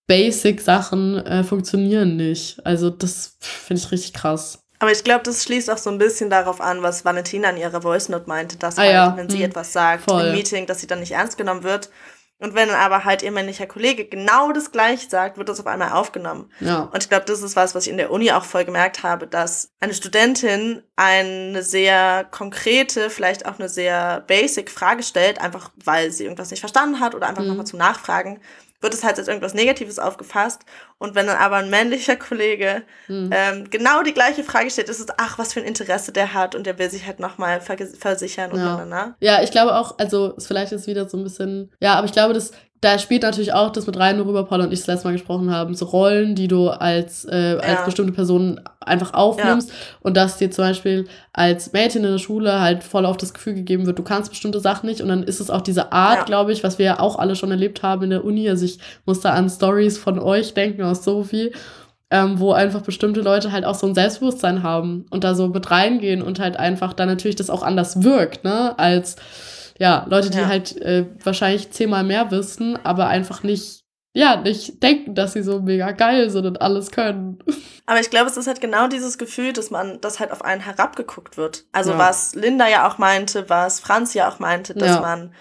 Basic-Sachen äh, funktionieren nicht. Also, das finde ich richtig krass. Aber ich glaube, das schließt auch so ein bisschen darauf an, was Valentina in ihrer Voice Note meinte, dass Ah halt, ja, wenn sie hm. etwas sagt Voll. im Meeting, dass sie dann nicht ernst genommen wird. Und wenn dann aber halt ihr männlicher Kollege genau das gleiche sagt, wird das auf einmal aufgenommen. Ja. Und ich glaube, das ist was, was ich in der Uni auch voll gemerkt habe, dass eine Studentin eine sehr konkrete, vielleicht auch eine sehr basic Frage stellt, einfach weil sie irgendwas nicht verstanden hat oder einfach Mhm. nochmal zum Nachfragen, wird es halt als irgendwas Negatives aufgefasst. Und wenn dann aber ein männlicher Kollege Hm. ähm, genau die gleiche Frage stellt, ist es, ach, was für ein Interesse der hat und der will sich halt nochmal versichern und Ja. na, na. Ja, ich glaube auch, also ist vielleicht jetzt wieder so ein bisschen, ja, aber ich glaube, das, da spielt natürlich auch das mit rein, worüber Paul und ich das letzte Mal gesprochen haben, so Rollen, die du als, äh, als Ja. bestimmte Person einfach aufnimmst und dass dir zum Beispiel als Mädchen in der Schule halt voll auf das Gefühl gegeben wird, du kannst bestimmte Sachen nicht und dann ist es auch diese Art, Ja. glaube ich, was wir ja auch alle schon erlebt haben in der Uni, also ich muss da an Stories von euch denken aus Sophie, ähm, wo einfach bestimmte Leute halt auch so ein Selbstbewusstsein haben und da so mit reingehen und halt einfach dann natürlich das auch anders wirkt, ne, als ja, Leute, die Ja. halt äh, wahrscheinlich zehnmal mehr wissen, aber einfach nicht, ja, nicht denken, dass sie so mega geil sind und alles können. Aber ich glaube, es ist halt genau dieses Gefühl, dass man, dass halt auf einen herabgeguckt wird. Also Ja. was Linda ja auch meinte, was Franz ja auch meinte, dass Ja. man,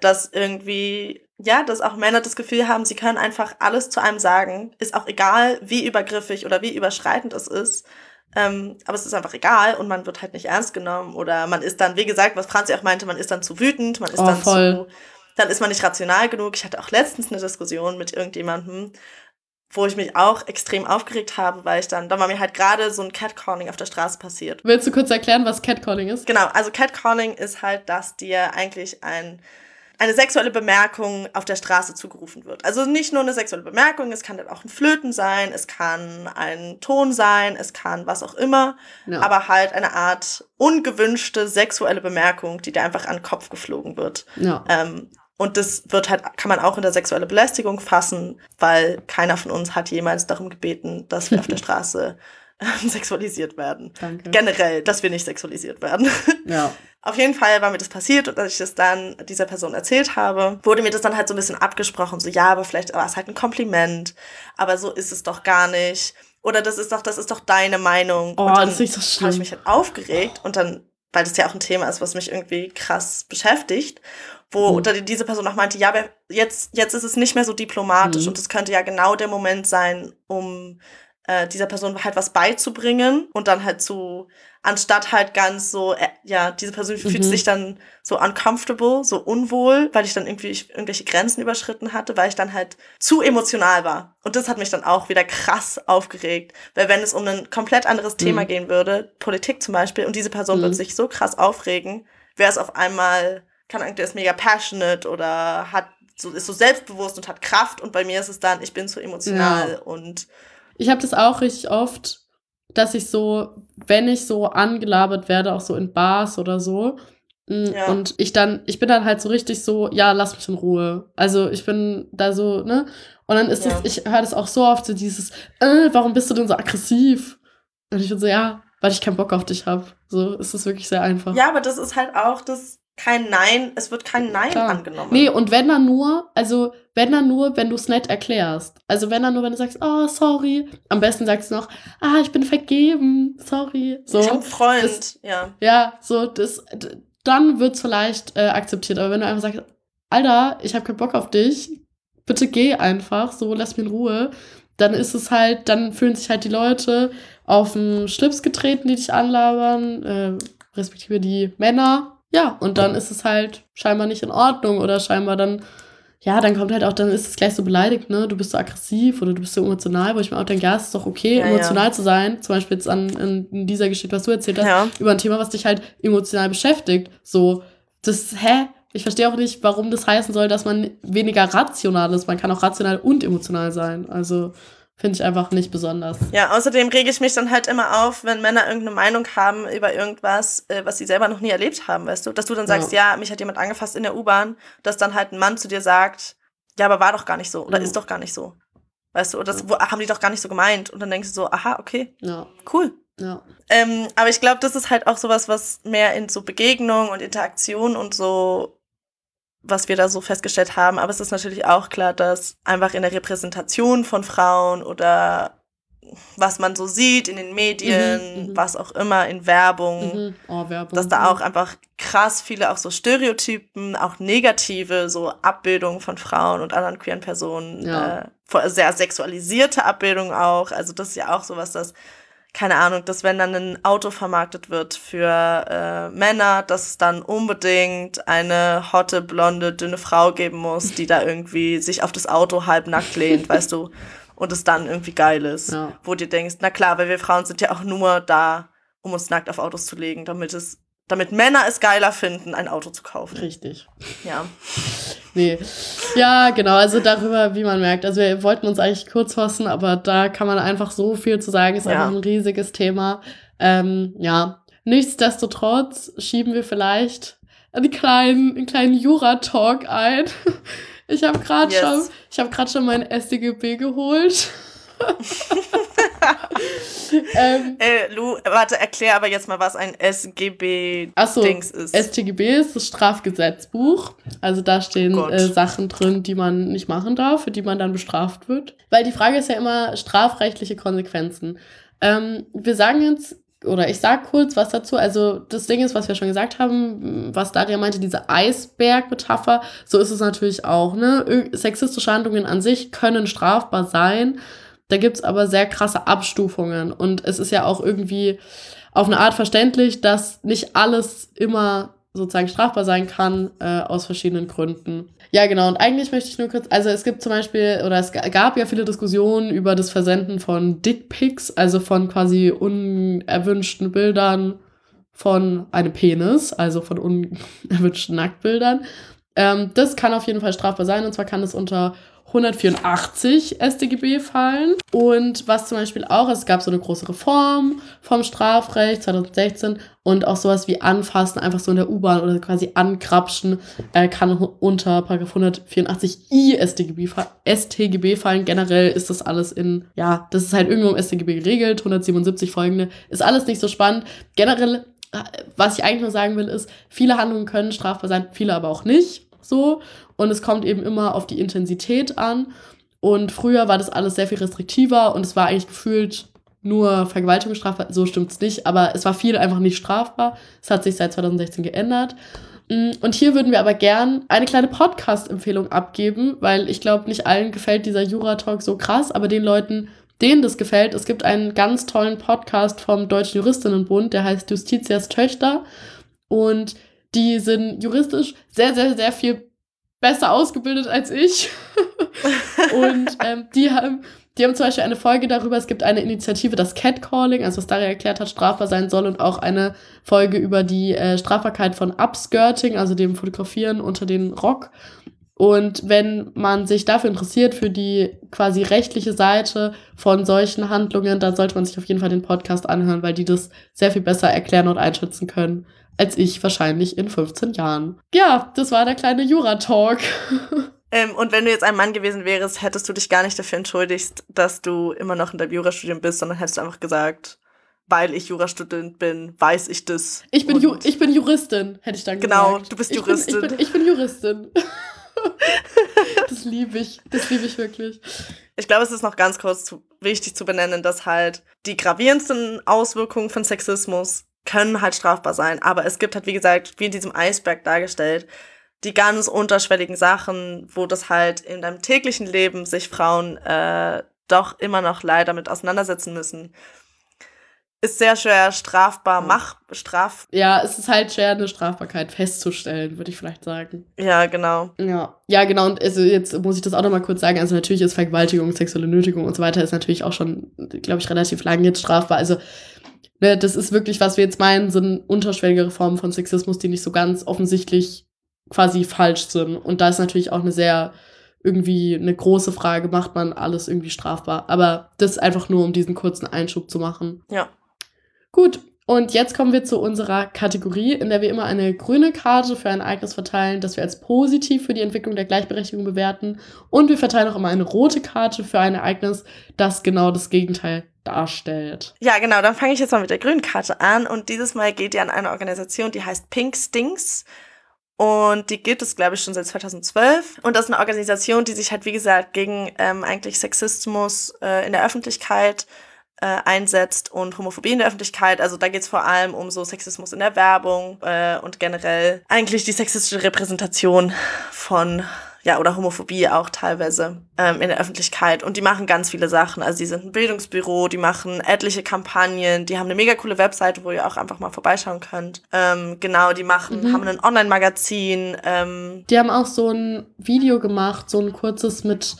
dass irgendwie, ja, dass auch Männer das Gefühl haben, sie können einfach alles zu einem sagen. Ist auch egal, wie übergriffig oder wie überschreitend es ist. Ähm, aber es ist einfach egal und man wird halt nicht ernst genommen oder man ist dann, wie gesagt, was Franz ja auch meinte, man ist dann zu wütend, man ist Oh, dann voll. zu, dann ist man nicht rational genug. Ich hatte auch letztens eine Diskussion mit irgendjemandem, wo ich mich auch extrem aufgeregt habe, weil ich dann, da war mir halt gerade so ein Catcalling auf der Straße passiert. Willst du kurz erklären, was Catcalling ist? Genau, also Catcalling ist halt, dass dir eigentlich ein eine sexuelle Bemerkung auf der Straße zugerufen wird. Also nicht nur eine sexuelle Bemerkung, es kann dann auch ein Flöten sein, es kann ein Ton sein, es kann was auch immer, ja. aber halt eine Art ungewünschte sexuelle Bemerkung, die dir einfach an den Kopf geflogen wird. Ja. Ähm, und das wird halt, kann man auch in der sexuelle Belästigung fassen, weil keiner von uns hat jemals darum gebeten, dass wir auf der Straße sexualisiert werden. Danke. Generell, dass wir nicht sexualisiert werden. Ja. Auf jeden Fall war mir das passiert und als ich das dann dieser Person erzählt habe, wurde mir das dann halt so ein bisschen abgesprochen. So, ja, aber vielleicht war es halt ein Kompliment, aber so ist es doch gar nicht. Oder das ist doch, das ist doch deine Meinung. Oh, und dann das ist so schlimm. habe ich mich halt aufgeregt und dann, weil das ja auch ein Thema ist, was mich irgendwie krass beschäftigt, wo mhm. diese Person auch meinte, ja, aber jetzt, jetzt ist es nicht mehr so diplomatisch mhm. und es könnte ja genau der Moment sein, um äh, dieser Person halt was beizubringen und dann halt so, anstatt halt ganz so, äh, ja, diese Person mhm. fühlt sich dann so uncomfortable, so unwohl, weil ich dann irgendwie irgendwelche Grenzen überschritten hatte, weil ich dann halt zu emotional war. Und das hat mich dann auch wieder krass aufgeregt, weil wenn es um ein komplett anderes Thema mhm. gehen würde, Politik zum Beispiel, und diese Person mhm. würde sich so krass aufregen, wäre es auf einmal kann der ist mega passionate oder hat so, ist so selbstbewusst und hat Kraft und bei mir ist es dann, ich bin zu emotional ja. und ich habe das auch richtig oft, dass ich so, wenn ich so angelabert werde, auch so in Bars oder so, mm, ja. und ich dann, ich bin dann halt so richtig so, ja, lass mich in Ruhe. Also ich bin da so, ne? Und dann ist ja. das, ich höre das auch so oft, so dieses, äh, warum bist du denn so aggressiv? Und ich bin so, ja, weil ich keinen Bock auf dich habe. So ist es wirklich sehr einfach. Ja, aber das ist halt auch das, kein Nein, es wird kein Nein Klar. angenommen. Nee, und wenn dann nur, also wenn dann nur, wenn du es nett erklärst. Also wenn dann nur, wenn du sagst, oh, sorry. Am besten sagst du noch, ah, ich bin vergeben, sorry. So, ich hab Freund, das, ja. Ja, so, das, dann wird's vielleicht äh, akzeptiert. Aber wenn du einfach sagst, Alter, ich habe keinen Bock auf dich, bitte geh einfach, so, lass mich in Ruhe. Dann ist es halt, dann fühlen sich halt die Leute auf den Schlips getreten, die dich anlabern, äh, respektive die Männer, ja, und dann ist es halt scheinbar nicht in Ordnung oder scheinbar dann, ja, dann kommt halt auch, dann ist es gleich so beleidigt, ne? Du bist so aggressiv oder du bist so emotional, wo ich mir auch denke, ja, es ist doch okay, ja, emotional ja. zu sein. Zum Beispiel jetzt an in, in dieser Geschichte, was du erzählt hast, ja. über ein Thema, was dich halt emotional beschäftigt. So, das, hä? Ich verstehe auch nicht, warum das heißen soll, dass man weniger rational ist. Man kann auch rational und emotional sein. Also, Finde ich einfach nicht besonders. Ja, außerdem rege ich mich dann halt immer auf, wenn Männer irgendeine Meinung haben über irgendwas, äh, was sie selber noch nie erlebt haben, weißt du? Dass du dann sagst, ja, ja mich hat jemand angefasst in der U-Bahn, dass dann halt ein Mann zu dir sagt, ja, aber war doch gar nicht so oder mhm. ist doch gar nicht so. Weißt du, das wo, haben die doch gar nicht so gemeint. Und dann denkst du so, aha, okay, ja. cool. Ja. Ähm, aber ich glaube, das ist halt auch sowas, was mehr in so Begegnung und Interaktion und so was wir da so festgestellt haben. Aber es ist natürlich auch klar, dass einfach in der Repräsentation von Frauen oder was man so sieht in den Medien, mhm, mhm. was auch immer, in Werbung, mhm. oh, Werbung, dass da auch einfach krass viele auch so Stereotypen, auch negative so Abbildungen von Frauen und anderen queeren Personen, ja. äh, sehr sexualisierte Abbildungen auch. Also das ist ja auch sowas, das keine Ahnung, dass wenn dann ein Auto vermarktet wird für äh, Männer, dass es dann unbedingt eine hotte, blonde, dünne Frau geben muss, die da irgendwie sich auf das Auto halbnackt lehnt, weißt du, und es dann irgendwie geil ist. Ja. Wo du denkst, na klar, weil wir Frauen sind ja auch nur da, um uns nackt auf Autos zu legen, damit es damit Männer es geiler finden, ein Auto zu kaufen. Richtig. Ja. Nee. Ja, genau, also darüber, wie man merkt. Also wir wollten uns eigentlich kurz fassen, aber da kann man einfach so viel zu sagen. Ist ja. einfach ein riesiges Thema. Ähm, ja. Nichtsdestotrotz schieben wir vielleicht einen kleinen, einen kleinen Jura-Talk ein. Ich habe gerade yes. schon, ich habe gerade schon mein SDGB geholt. ähm, äh, Lu, warte, erklär aber jetzt mal, was ein SGB-Dings so, ist. STGB ist das Strafgesetzbuch. Also da stehen oh äh, Sachen drin, die man nicht machen darf, für die man dann bestraft wird. Weil die Frage ist ja immer strafrechtliche Konsequenzen. Ähm, wir sagen jetzt oder ich sag kurz was dazu. Also das Ding ist, was wir schon gesagt haben, was Daria meinte, diese Eisberg-Metapher, so ist es natürlich auch. Ne? Sexistische Handlungen an sich können strafbar sein. Da gibt's aber sehr krasse Abstufungen. Und es ist ja auch irgendwie auf eine Art verständlich, dass nicht alles immer sozusagen strafbar sein kann, äh, aus verschiedenen Gründen. Ja, genau. Und eigentlich möchte ich nur kurz, also es gibt zum Beispiel, oder es gab ja viele Diskussionen über das Versenden von Dickpics, also von quasi unerwünschten Bildern von einem Penis, also von unerwünschten Nacktbildern. Ähm, das kann auf jeden Fall strafbar sein, und zwar kann es unter 184 StGB fallen. Und was zum Beispiel auch, es gab so eine große Reform vom Strafrecht 2016 und auch sowas wie Anfassen, einfach so in der U-Bahn oder quasi ankrapschen, äh, kann unter 184i StGB, StGB fallen. Generell ist das alles in, ja, das ist halt irgendwo im StGB geregelt, 177 folgende. Ist alles nicht so spannend. Generell, äh, was ich eigentlich nur sagen will, ist, viele Handlungen können strafbar sein, viele aber auch nicht so. Und es kommt eben immer auf die Intensität an. Und früher war das alles sehr viel restriktiver und es war eigentlich gefühlt nur Vergewaltigung strafbar. So stimmt es nicht, aber es war viel einfach nicht strafbar. Es hat sich seit 2016 geändert. Mm, und hier würden wir aber gern eine kleine Podcast-Empfehlung abgeben, weil ich glaube, nicht allen gefällt dieser Jura-Talk so krass, aber den Leuten, denen das gefällt, es gibt einen ganz tollen Podcast vom Deutschen Juristinnenbund, der heißt Justitias Töchter. Und die sind juristisch sehr, sehr, sehr viel besser ausgebildet als ich. und ähm, die haben die haben zum Beispiel eine Folge darüber, es gibt eine Initiative, das Catcalling, also was Daria erklärt hat, strafbar sein soll und auch eine Folge über die äh, Strafbarkeit von Upskirting, also dem Fotografieren unter den Rock. Und wenn man sich dafür interessiert, für die quasi rechtliche Seite von solchen Handlungen, dann sollte man sich auf jeden Fall den Podcast anhören, weil die das sehr viel besser erklären und einschätzen können als ich wahrscheinlich in 15 Jahren. Ja, das war der kleine Jura-Talk. Ähm, und wenn du jetzt ein Mann gewesen wärst, hättest du dich gar nicht dafür entschuldigt, dass du immer noch in deinem Jurastudium bist, sondern hättest du einfach gesagt, weil ich Jurastudent bin, weiß ich das. Ich bin, Ju ich bin Juristin, hätte ich dann genau, gesagt. Genau, du bist Juristin. Ich bin, ich bin, ich bin Juristin. das liebe ich. Das liebe ich wirklich. Ich glaube, es ist noch ganz kurz zu, wichtig zu benennen, dass halt die gravierendsten Auswirkungen von Sexismus können halt strafbar sein. Aber es gibt halt, wie gesagt, wie in diesem Eisberg dargestellt, die ganz unterschwelligen Sachen, wo das halt in deinem täglichen Leben sich Frauen äh, doch immer noch leider mit auseinandersetzen müssen. Ist sehr schwer strafbar, mach, straf. Ja, es ist halt schwer, eine Strafbarkeit festzustellen, würde ich vielleicht sagen. Ja, genau. Ja, ja, genau. Und also jetzt muss ich das auch nochmal kurz sagen. Also natürlich ist Vergewaltigung, sexuelle Nötigung und so weiter ist natürlich auch schon, glaube ich, relativ lang jetzt strafbar. Also das ist wirklich, was wir jetzt meinen, sind unterschwelligere Formen von Sexismus, die nicht so ganz offensichtlich quasi falsch sind. Und da ist natürlich auch eine sehr irgendwie eine große Frage, macht man alles irgendwie strafbar? Aber das einfach nur, um diesen kurzen Einschub zu machen. Ja. Gut, und jetzt kommen wir zu unserer Kategorie, in der wir immer eine grüne Karte für ein Ereignis verteilen, das wir als positiv für die Entwicklung der Gleichberechtigung bewerten. Und wir verteilen auch immer eine rote Karte für ein Ereignis, das genau das Gegenteil darstellt. Ja, genau. Dann fange ich jetzt mal mit der grünen Karte an. Und dieses Mal geht ihr an eine Organisation, die heißt Pink Stings. Und die gibt es, glaube ich, schon seit 2012. Und das ist eine Organisation, die sich halt, wie gesagt, gegen ähm, eigentlich Sexismus äh, in der Öffentlichkeit äh, einsetzt und Homophobie in der Öffentlichkeit. Also da geht es vor allem um so Sexismus in der Werbung äh, und generell eigentlich die sexistische Repräsentation von ja, oder Homophobie auch teilweise ähm, in der Öffentlichkeit. Und die machen ganz viele Sachen. Also die sind ein Bildungsbüro, die machen etliche Kampagnen, die haben eine mega coole Webseite, wo ihr auch einfach mal vorbeischauen könnt. Ähm, genau, die machen, mhm. haben ein Online-Magazin. Ähm. Die haben auch so ein Video gemacht, so ein kurzes mit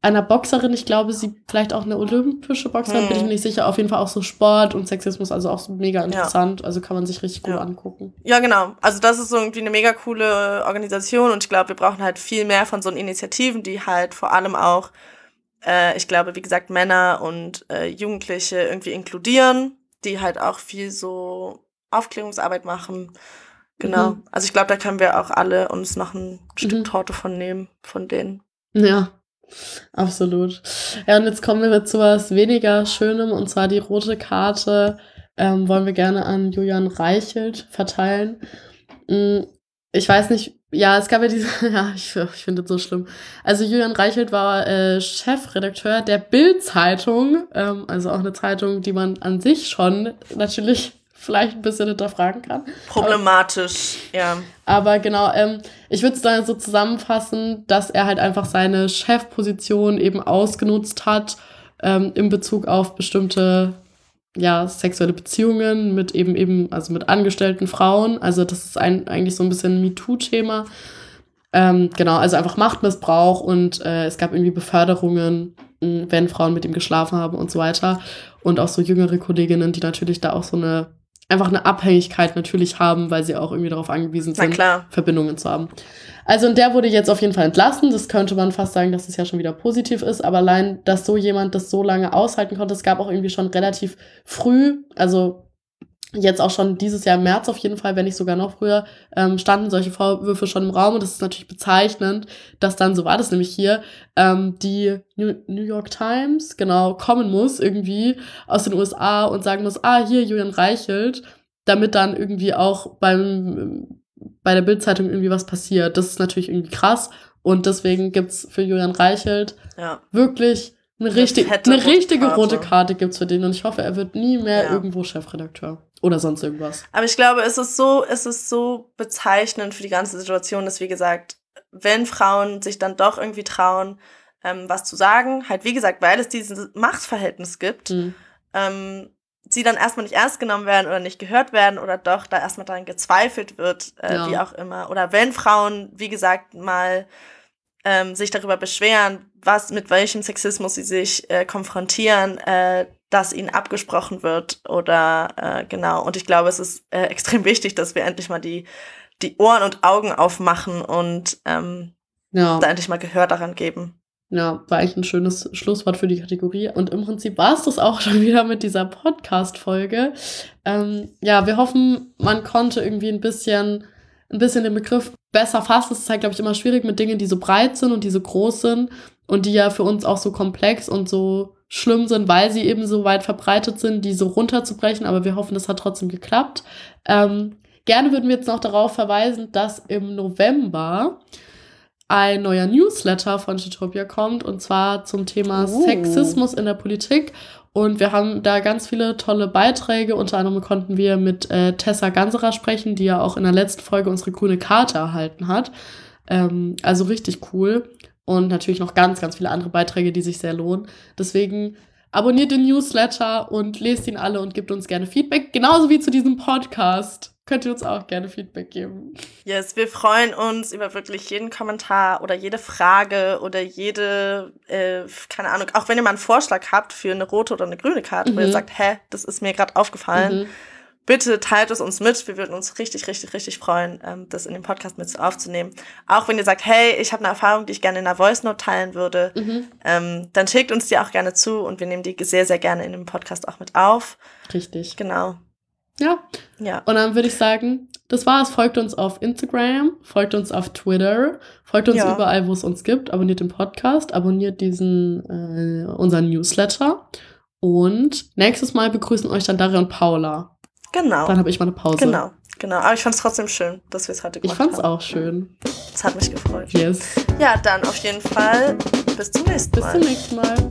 einer Boxerin, ich glaube, sie vielleicht auch eine olympische Boxerin, hm. bin ich mir nicht sicher. Auf jeden Fall auch so Sport und Sexismus, also auch so mega interessant. Ja. Also kann man sich richtig gut ja. angucken. Ja, genau. Also das ist so irgendwie eine mega coole Organisation und ich glaube, wir brauchen halt viel mehr von so Initiativen, die halt vor allem auch, äh, ich glaube, wie gesagt, Männer und äh, Jugendliche irgendwie inkludieren, die halt auch viel so Aufklärungsarbeit machen. Genau. Mhm. Also ich glaube, da können wir auch alle uns noch ein Stück mhm. Torte von nehmen, von denen. Ja, Absolut. Ja, und jetzt kommen wir zu was weniger Schönem, und zwar die rote Karte ähm, wollen wir gerne an Julian Reichelt verteilen. Mm, ich weiß nicht, ja, es gab ja diese, ja, ich, ich finde das so schlimm. Also Julian Reichelt war äh, Chefredakteur der Bild-Zeitung, ähm, also auch eine Zeitung, die man an sich schon natürlich vielleicht ein bisschen hinterfragen kann. Problematisch, aber, ja. Aber genau, ähm, ich würde es dann so zusammenfassen, dass er halt einfach seine Chefposition eben ausgenutzt hat ähm, in Bezug auf bestimmte ja, sexuelle Beziehungen mit eben eben, also mit angestellten Frauen. Also das ist ein, eigentlich so ein bisschen ein MeToo-Thema. Ähm, genau, also einfach Machtmissbrauch und äh, es gab irgendwie Beförderungen, wenn Frauen mit ihm geschlafen haben und so weiter. Und auch so jüngere Kolleginnen, die natürlich da auch so eine, einfach eine Abhängigkeit natürlich haben, weil sie auch irgendwie darauf angewiesen sind. Verbindungen zu haben. Also und der wurde jetzt auf jeden Fall entlassen. Das könnte man fast sagen, dass es ja schon wieder positiv ist. Aber allein, dass so jemand das so lange aushalten konnte, es gab auch irgendwie schon relativ früh, also jetzt auch schon dieses Jahr im März auf jeden Fall, wenn nicht sogar noch früher, ähm, standen solche Vorwürfe schon im Raum. Und das ist natürlich bezeichnend, dass dann, so war das nämlich hier, ähm, die New, New York Times, genau, kommen muss irgendwie aus den USA und sagen muss, ah, hier Julian Reichelt, damit dann irgendwie auch beim bei der Bildzeitung irgendwie was passiert. Das ist natürlich irgendwie krass. Und deswegen gibt's für Julian Reichelt Ja. wirklich eine, richtig, eine rote richtige Karte. rote Karte gibt's für den. Und ich hoffe, er wird nie mehr Ja. irgendwo Chefredakteur. Oder sonst irgendwas. Aber ich glaube, es ist so, es ist so bezeichnend für die ganze Situation, dass, wie gesagt, wenn Frauen sich dann doch irgendwie trauen, ähm, was zu sagen, halt wie gesagt, weil es dieses Machtverhältnis gibt, Mhm. ähm, sie dann erstmal nicht ernst genommen werden oder nicht gehört werden oder doch da erstmal daran gezweifelt wird, äh, Ja. wie auch immer. Oder wenn Frauen, wie gesagt, mal ähm, sich darüber beschweren, was mit welchem Sexismus sie sich äh, konfrontieren, äh, dass ihnen abgesprochen wird oder äh, genau. Und ich glaube, es ist äh, extrem wichtig, dass wir endlich mal die, die Ohren und Augen aufmachen und ähm, Ja. da endlich mal Gehör daran geben. Ja, war eigentlich ein schönes Schlusswort für die Kategorie. Und im Prinzip war es das auch schon wieder mit dieser Podcast-Folge. Ähm, ja, wir hoffen, man konnte irgendwie ein bisschen, ein bisschen den Begriff besser fassen. Es ist halt, glaube ich, immer schwierig mit Dingen, die so breit sind und die so groß sind und die ja für uns auch so komplex und so schlimm sind, weil sie eben so weit verbreitet sind, die so runterzubrechen. Aber wir hoffen, das hat trotzdem geklappt. Ähm, gerne würden wir jetzt noch darauf verweisen, dass im November ein neuer Newsletter von Chitopia kommt und zwar zum Thema Oh. Sexismus in der Politik. Und wir haben da ganz viele tolle Beiträge. Unter anderem konnten wir mit äh, Tessa Ganserer sprechen, die ja auch in der letzten Folge unsere grüne Karte erhalten hat. Ähm, also richtig cool. Und natürlich noch ganz, ganz viele andere Beiträge, die sich sehr lohnen. Deswegen abonniert den Newsletter und lest ihn alle und gebt uns gerne Feedback. Genauso wie zu diesem Podcast. Könnt ihr uns auch gerne Feedback geben. Yes, wir freuen uns über wirklich jeden Kommentar oder jede Frage oder jede, äh, keine Ahnung, auch wenn ihr mal einen Vorschlag habt für eine rote oder eine grüne Karte, wo ihr Mhm. sagt, hä, das ist mir gerade aufgefallen, Mhm. Bitte teilt es uns mit. Wir würden uns richtig, richtig, richtig freuen, ähm, das in dem Podcast mit aufzunehmen. Auch wenn ihr sagt, hey, ich habe eine Erfahrung, die ich gerne in einer Voice Note teilen würde, Mhm. ähm, dann schickt uns die auch gerne zu und wir nehmen die sehr, sehr gerne in dem Podcast auch mit auf. Richtig. Genau. Ja, Ja. und dann würde ich sagen, das war's. Folgt uns auf Instagram, folgt uns auf Twitter, folgt uns Ja. überall, wo es uns gibt. Abonniert den Podcast, abonniert diesen, äh, unseren Newsletter. Und nächstes Mal begrüßen euch dann Daria und Paula. Genau. Dann habe ich mal eine Pause. Genau. Genau. Aber ich fand es trotzdem schön, dass wir es heute Ich gemacht fand's haben. auch schön. Es hat mich gefreut. Yes. Ja, dann auf jeden Fall bis zum nächsten Bis Mal. zum nächsten Mal.